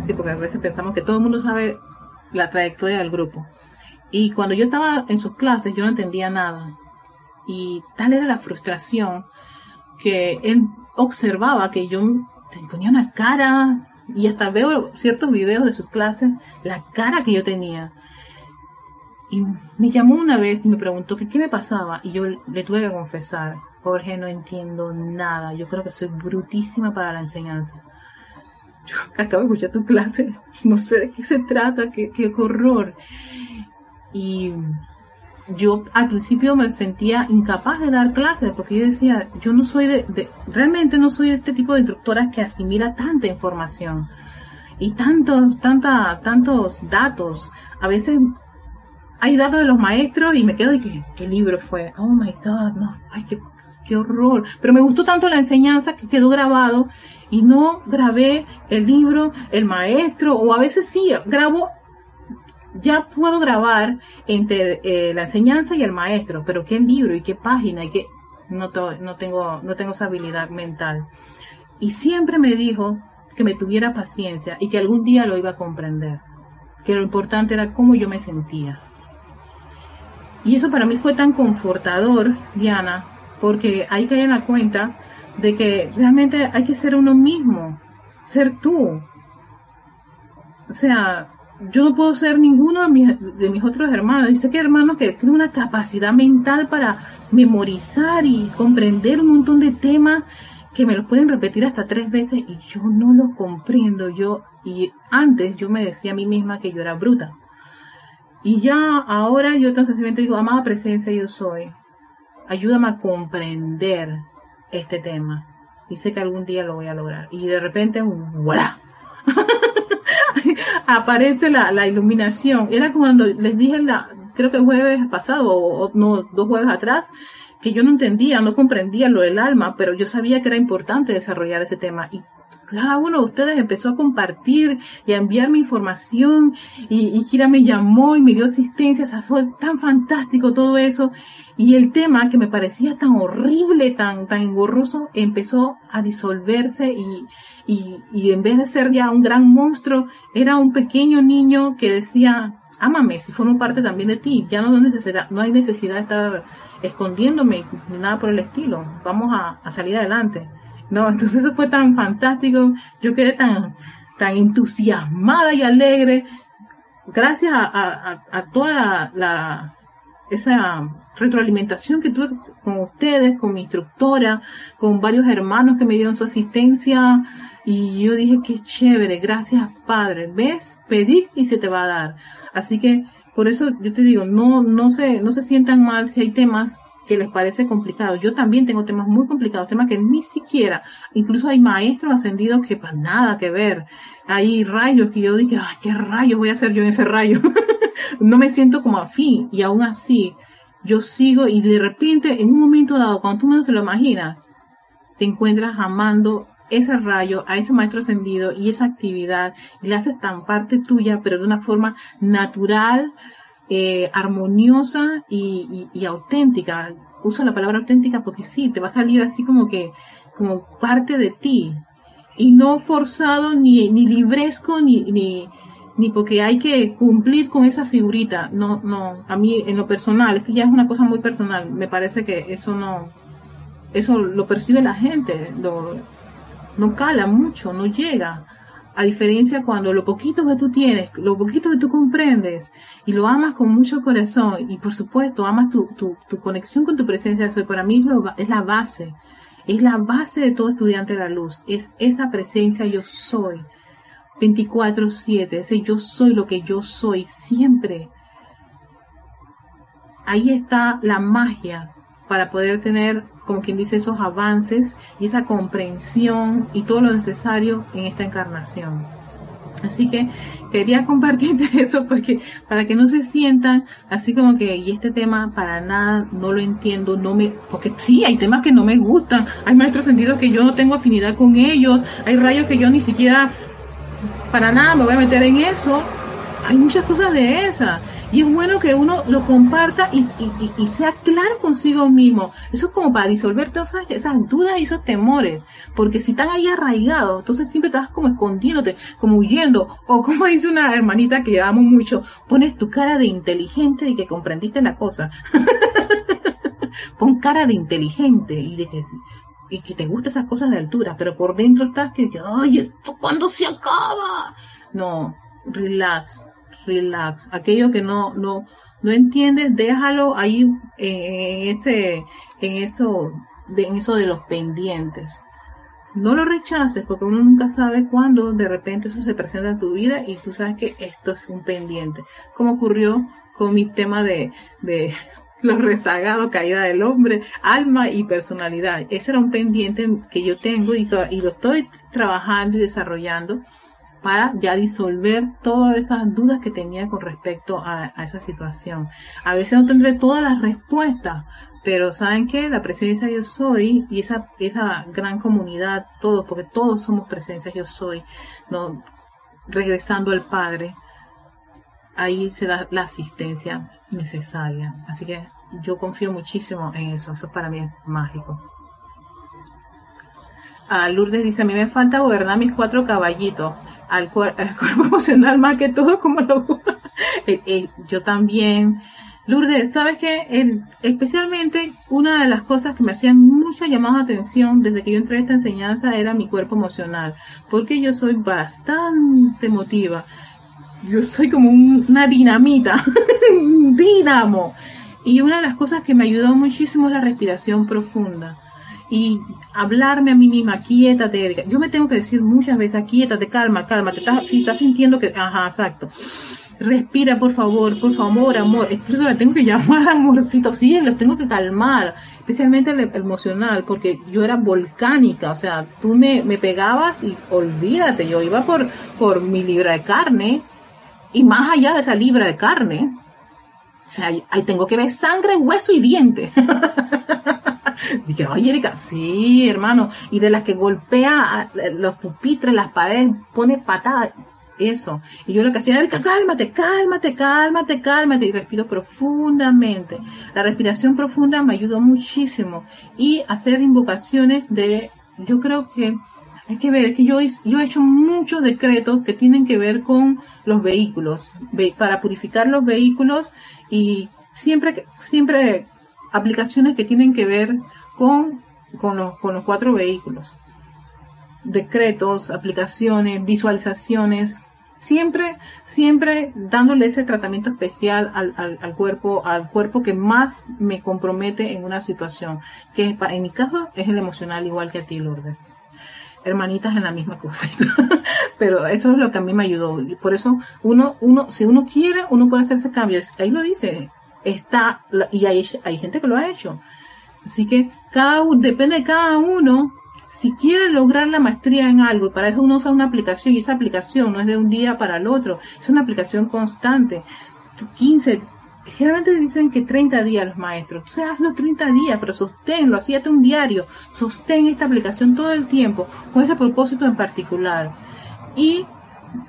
Sí, porque a veces pensamos que todo el mundo sabe la trayectoria del grupo. Y cuando yo estaba en sus clases, yo no entendía nada. Y tal era la frustración que él observaba que yo ponía una cara y hasta veo ciertos videos de sus clases, la cara que yo tenía. Y me llamó una vez y me preguntó qué me pasaba y yo le tuve que confesar, Jorge, no entiendo nada, yo creo que soy brutísima para la enseñanza. Yo acabo de escuchar tu clase, (laughs) no sé de qué se trata, qué, qué horror. Y yo al principio me sentía incapaz de dar clases porque yo decía, yo no soy de, realmente no soy de este tipo de instructora que asimila tanta información y tantos, tanta, tantos datos. A veces hay datos de los maestros y me quedo y que, ¿qué libro fue? Oh my God, no, ay, qué, qué horror. Pero me gustó tanto la enseñanza que quedó grabado y no grabé el libro, el maestro, o a veces sí, grabo ya puedo grabar entre eh, la enseñanza y el maestro, pero qué libro y qué página y qué no, no tengo no tengo esa habilidad mental. Y siempre me dijo que me tuviera paciencia y que algún día lo iba a comprender. Que lo importante era cómo yo me sentía. Y eso para mí fue tan confortador, Diana, porque hay que dar la cuenta de que realmente hay que ser uno mismo, ser tú. O sea, yo no puedo ser ninguno de mis, otros hermanos. Sé que hermanos que tienen una capacidad mental para memorizar y comprender un montón de temas que me los pueden repetir hasta tres veces y yo no los comprendo. Yo, y antes yo me decía a mí misma que yo era bruta. Y ya ahora yo tan sencillamente digo, amada presencia yo soy. Ayúdame a comprender este tema. Y sé que algún día lo voy a lograr. Y de repente, ¡voilà! (laughs) aparece la, la, iluminación. Era cuando les dije, la, creo que el jueves pasado, o, no, dos jueves atrás, que yo no entendía, no comprendía lo del alma, pero yo sabía que era importante desarrollar ese tema. Y cada uno de ustedes empezó a compartir y a enviarme información y, y Kira me llamó y me dio asistencia. O sea, fue tan fantástico todo eso. Y el tema que me parecía tan horrible, tan, tan engorroso, empezó a disolverse y, y, y en vez de ser ya un gran monstruo, era un pequeño niño que decía, ámame, si formo parte también de ti, ya no, necesidad, no hay necesidad de estar escondiéndome, nada por el estilo, vamos a, salir adelante. No, (laughs) entonces eso fue tan fantástico, yo quedé tan, tan entusiasmada y alegre, gracias a, a, toda la esa retroalimentación que tuve con ustedes, con mi instructora, con varios hermanos que me dieron su asistencia. Y yo dije, qué chévere, gracias Padre. ¿Ves? Pedir y se te va a dar. Así que por eso yo te digo, no, no se, no se sientan mal si hay temas que les parece complicados. Yo también tengo temas muy complicados, temas que ni siquiera, incluso hay maestros ascendidos que para nada que ver. Hay rayos que yo dije, ay, qué rayos voy a hacer yo en ese rayo. (laughs) no me siento como afín y aún así yo sigo y de repente en un momento dado, cuando tú menos te lo imaginas, te encuentras amando ese rayo, a ese maestro ascendido y esa actividad y la haces tan parte tuya, pero de una forma natural, eh, armoniosa y, y, auténtica. Uso la palabra auténtica porque sí, te va a salir así como que, como parte de ti. Y no forzado, ni, ni libresco, ni, ni, ni porque hay que cumplir con esa figurita. No, no, a mí en lo personal, esto ya es una cosa muy personal, me parece que eso no, eso lo percibe la gente, lo, no cala mucho, no llega. A diferencia cuando lo poquito que tú tienes, lo poquito que tú comprendes y lo amas con mucho corazón y por supuesto amas tu, tu, tu conexión con tu presencia, para mí es la base, es la base de todo estudiante de la luz, es esa presencia yo soy 24/7, ese yo soy lo que yo soy siempre. Ahí está la magia para poder tener, como quien dice, esos avances y esa comprensión y todo lo necesario en esta encarnación. Así que quería (laughs) compartirte eso porque para que no se sientan así como que y este tema para nada no lo entiendo, no me porque sí hay temas que no me gustan, hay maestros sentidos que yo no tengo afinidad con ellos, hay rayos que yo ni siquiera para nada me voy a meter en eso. Hay muchas cosas de esas. Y es bueno que uno lo comparta y, sea claro consigo mismo. Eso es como para disolver todas esas, dudas y esos temores. Porque si están ahí arraigados, entonces siempre estás como escondiéndote, como huyendo. O como dice una hermanita que amo mucho, pones tu cara de inteligente y que comprendiste la cosa. (laughs) Pon cara de inteligente y de que y que te gustan esas cosas de altura, pero por dentro estás que, ay, ¿esto cuándo se acaba? No, relax, relax. Aquello que no, no, no entiendes, déjalo ahí en, ese, en eso, de, en eso de los pendientes. no lo rechaces porque uno nunca sabe cuándo de repente eso se presenta en tu vida y tú sabes que esto es un pendiente. Como ocurrió con mi tema de, de (laughs) los rezagados, caída del hombre, alma y personalidad. Ese era un pendiente que yo tengo y, y lo estoy trabajando y desarrollando para ya disolver todas esas dudas que tenía con respecto a, esa situación. A veces no tendré todas las respuestas, pero saben que la presencia yo soy y esa, esa gran comunidad, todos, porque todos somos presencia yo soy, ¿no? regresando al Padre, ahí se da la asistencia necesaria. Así que yo confío muchísimo en eso, eso para mí es mágico. A Lourdes dice, a mí me falta gobernar mis cuatro caballitos, al, (laughs) cuerpo emocional más que todo como lo... (laughs) Eh, eh, yo también Lourdes, ¿sabes qué? especialmente una de las cosas que me hacían mucha llamada atención desde que yo entré a esta enseñanza era mi cuerpo emocional, porque yo soy bastante emotiva. Yo soy como una dinamita, (laughs) un dínamo. Y una de las cosas que me ayudó muchísimo es la respiración profunda. Y hablarme a mí misma, quiétate, yo me tengo que decir muchas veces, quiétate, calma, calma, estás, si estás sintiendo que, ajá, exacto respira por favor, por favor, amor. Incluso la tengo que (laughs) llamar amorcito, sí, los tengo que calmar, especialmente el, emocional, porque yo era volcánica, o sea, tú me, me pegabas y olvídate, yo iba por, por mi libra de carne y más allá de esa libra de carne. O sea, ahí tengo que ver sangre, hueso y diente. (laughs) (laughs) Dije, oye, Erika, sí, hermano. Y de las que golpea los pupitres, las paredes, pone patadas eso. Y yo lo que hacía era, cálmate, cálmate, cálmate, cálmate, y respiro profundamente. La respiración profunda me ayudó muchísimo. Y hacer invocaciones de, yo creo que hay que ver que yo, yo he hecho muchos decretos que tienen que ver con los vehículos, para purificar los vehículos y siempre, siempre aplicaciones que tienen que ver con, con, los, con los cuatro vehículos decretos, aplicaciones, visualizaciones, siempre, siempre dándole ese tratamiento especial al, al, cuerpo, al cuerpo que más me compromete en una situación, que en mi caso es el emocional igual que a ti, Lourdes. Hermanitas en la misma cosa. (laughs) Pero eso es lo que a mí me ayudó. Por eso uno, uno, si uno quiere, uno puede hacer ese cambio. Ahí lo dice. Está, y hay, hay gente que lo ha hecho. Así que cada depende de cada uno si quiere lograr la maestría en algo, para eso uno usa una aplicación, y esa aplicación no es de un día para el otro, es una aplicación constante. 15, generalmente dicen que 30 días los maestros. Entonces hazlo 30 días, pero sosténlo, hacíate un diario, sostén esta aplicación todo el tiempo, con ese propósito en particular. Y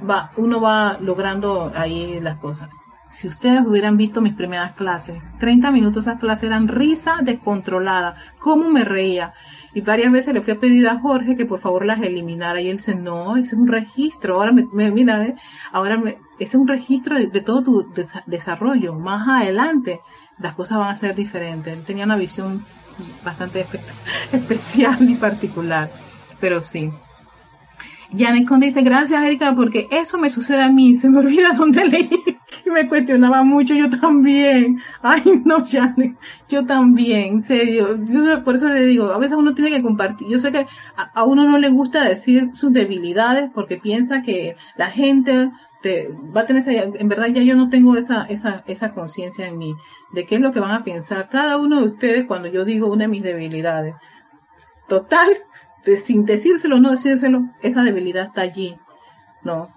va, uno va logrando ahí las cosas. Si ustedes hubieran visto mis primeras clases, 30 minutos esas clases eran risa descontrolada, cómo me reía. Y varias veces le fui a pedir a Jorge que por favor las eliminara y él dice, no, ese es un registro, ahora me, mira, eh, ahora me, ese es un registro de, todo tu desarrollo, más adelante las cosas van a ser diferentes. Él tenía una visión bastante (laughs) especial y particular, pero sí. Janet Conde dice, gracias Erika, porque eso me sucede a mí, se me olvida (laughs) dónde leí y me cuestionaba mucho, yo también. Ay, no, Janet, yo también, en serio. Yo por eso le digo, a veces uno tiene que compartir. Yo sé que a, uno no le gusta decir sus debilidades porque piensa que la gente te va a tener esa, en verdad ya yo no tengo esa, esa, esa conciencia en mí de qué es lo que van a pensar cada uno de ustedes cuando yo digo una de mis debilidades. Total, sin decírselo o no decírselo, esa debilidad está allí, ¿no?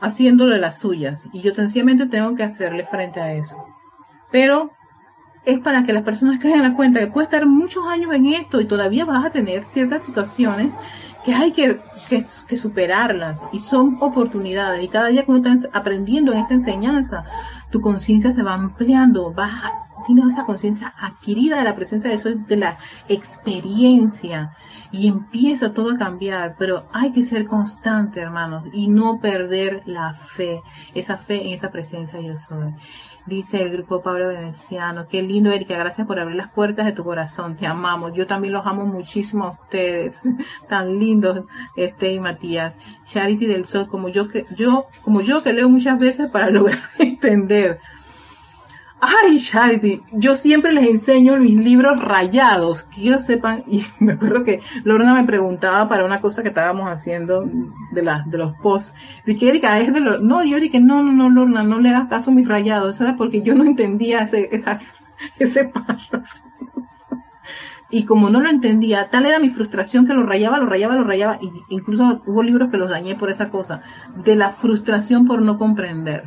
Haciéndole las suyas. Y yo sencillamente tengo que hacerle frente a eso. Pero es para que las personas caigan en la cuenta que puede estar muchos años en esto y todavía vas a tener ciertas situaciones que hay que, que, superarlas y son oportunidades. Y cada día que uno aprendiendo en esta enseñanza, tu conciencia se va ampliando, vas tienes esa conciencia adquirida de la presencia de eso, de la experiencia y empieza todo a cambiar, pero hay que ser constante, hermanos, y no perder la fe, esa fe en esa presencia yo soy. Dice el grupo Pablo Veneciano, qué lindo Erika, gracias por abrir las puertas de tu corazón, te amamos, yo también los amo muchísimo a ustedes, (laughs) tan lindos, este y Matías, Charity del Sol, como yo que, yo, como yo que leo muchas veces para (laughs) lograr entender Ay, Charity, yo siempre les enseño mis libros rayados, que ellos sepan, y (laughs) me acuerdo que Lorna me preguntaba para una cosa que estábamos haciendo de, la, de los posts, de que Erika es de los, no, yo dije, no, no, no, Lorna, no le hagas caso a mis rayados, eso era porque yo no entendía ese, esa, (laughs) ese párrafo. Y como no lo entendía, tal era mi frustración que lo rayaba, lo rayaba, lo rayaba, y incluso hubo libros que los dañé por esa cosa, de la frustración por no comprender.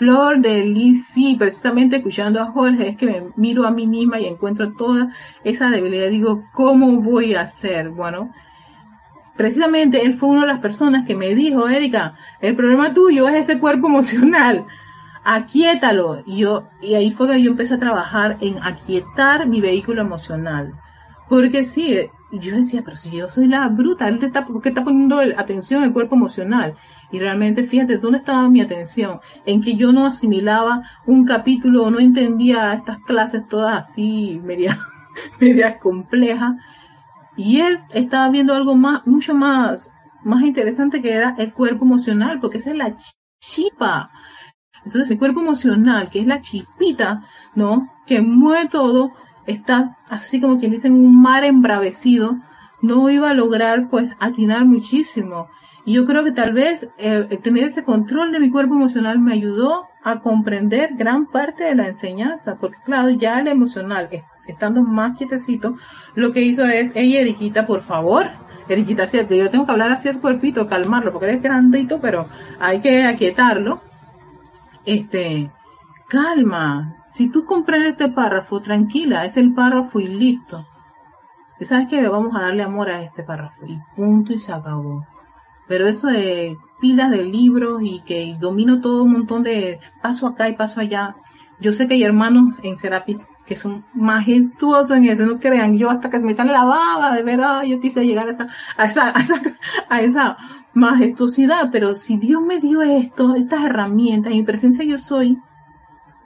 Flor de Liz, sí, precisamente escuchando a Jorge, es que me miro a mí misma y encuentro toda esa debilidad. Digo, ¿cómo voy a hacer? Bueno, precisamente él fue una de las personas que me dijo, Erika, el problema tuyo es ese cuerpo emocional. Aquíétalo. Y yo, y ahí fue que yo empecé a trabajar en aquietar mi vehículo emocional. Porque sí, yo decía, pero si yo soy la bruta, ¿por qué está poniendo atención al cuerpo emocional? Y realmente, fíjate, ¿dónde estaba mi atención? En que yo no asimilaba un capítulo, no entendía estas clases todas así, media, (laughs) media complejas. Y él estaba viendo algo más, mucho más, más interesante que era el cuerpo emocional, porque esa es la chipa. Entonces, el cuerpo emocional, que es la chipita, ¿no? Que mueve todo, está así como quien dice en un mar embravecido, no iba a lograr, pues, atinar muchísimo. Y yo creo que tal vez eh, tener ese control de mi cuerpo emocional me ayudó a comprender gran parte de la enseñanza, porque claro, ya el emocional, estando más quietecito, lo que hizo es, hey Eriquita, por favor, Eriquita, cierto, yo tengo que hablar así el cuerpito, calmarlo, porque es grandito, pero hay que aquietarlo. Este, calma, si tú comprendes este párrafo, tranquila, es el párrafo y listo. Y sabes que vamos a darle amor a este párrafo, y punto y se acabó pero eso de pilas de libros y que domino todo un montón de paso acá y paso allá. Yo sé que hay hermanos en Serapis que son majestuosos en eso, no crean, yo hasta que se me sale la baba de ver, yo quise llegar a esa, a esa, a esa, a esa majestuosidad, pero si Dios me dio esto, estas herramientas, en mi presencia yo soy,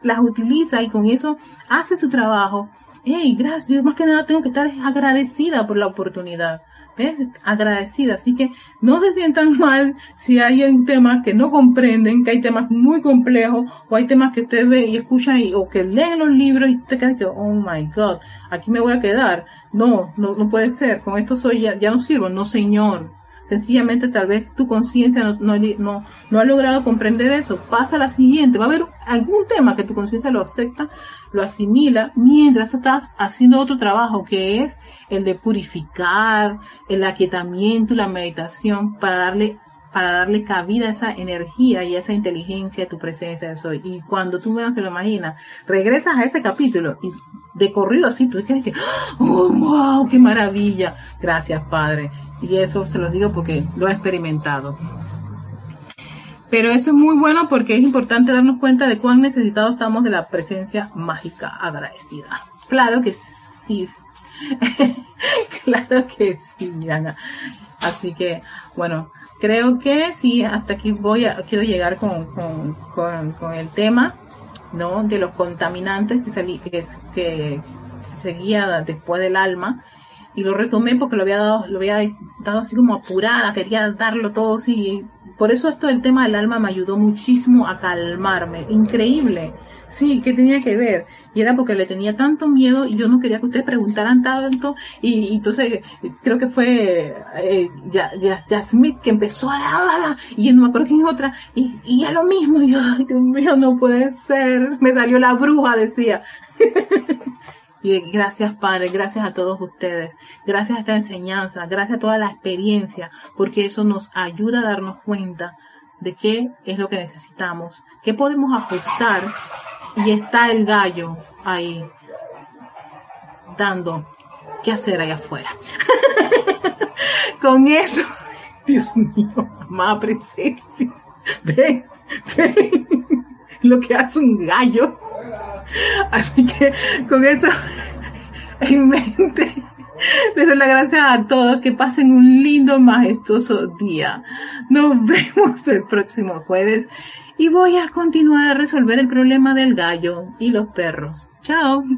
las utiliza y con eso hace su trabajo. Hey, gracias, más que nada tengo que estar agradecida por la oportunidad. ¿Ves? Agradecida. Así que no se sientan mal si hay temas que no comprenden, que hay temas muy complejos, o hay temas que ustedes ven y escuchan o que leen los libros y te quedan que, oh my God, aquí me voy a quedar. No, no, no puede ser. Con esto soy ya, ya no sirvo. No, señor. Sencillamente tal vez tu conciencia no, no, no, ha logrado comprender eso. Pasa a la siguiente. Va a haber algún tema que tu conciencia lo acepta, lo asimila, mientras estás haciendo otro trabajo que es el de purificar, el aquietamiento la meditación para darle para darle cabida a esa energía y a esa inteligencia a tu presencia de soy. Y cuando tú veas que lo imaginas, regresas a ese capítulo y de corrido así, tú dices que, oh, wow, qué maravilla. Gracias, Padre. Y eso se los digo porque lo he experimentado. Pero eso es muy bueno porque es importante darnos cuenta de cuán necesitados estamos de la presencia mágica agradecida. Claro que sí. (laughs) claro que sí, Diana. Así que, bueno, creo que sí, hasta aquí voy a, quiero llegar con, con, el tema, ¿no? De los contaminantes que, salí, que, que seguía después del alma y lo retomé porque lo había dado, lo había dado así como apurada, quería darlo todo así. Por eso esto del tema del alma me ayudó muchísimo a calmarme. Increíble. Sí, ¿qué tenía que ver? Y era porque le tenía tanto miedo y yo no quería que ustedes preguntaran tanto. Y, entonces creo que fue eh, ya, Smith que empezó a... Y no me acuerdo quién es otra. Y, y lo mismo. Y yo, Dios mío, no puede ser. Me salió la bruja, decía. (laughs) Y gracias Padre, gracias a todos ustedes, gracias a esta enseñanza, gracias a toda la experiencia, porque eso nos ayuda a darnos cuenta de qué es lo que necesitamos, qué podemos ajustar y está el gallo ahí dando qué hacer allá afuera. (laughs) Con eso, (laughs) Dios mío, amada presencia, (laughs) ven, ven, lo que hace un gallo Así que con esto (laughs) en mente, les doy las gracias a todos. Que pasen un lindo, majestuoso día. Nos (laughs) vemos el próximo jueves y voy a continuar a resolver el problema del gallo y los perros. Chao. (laughs)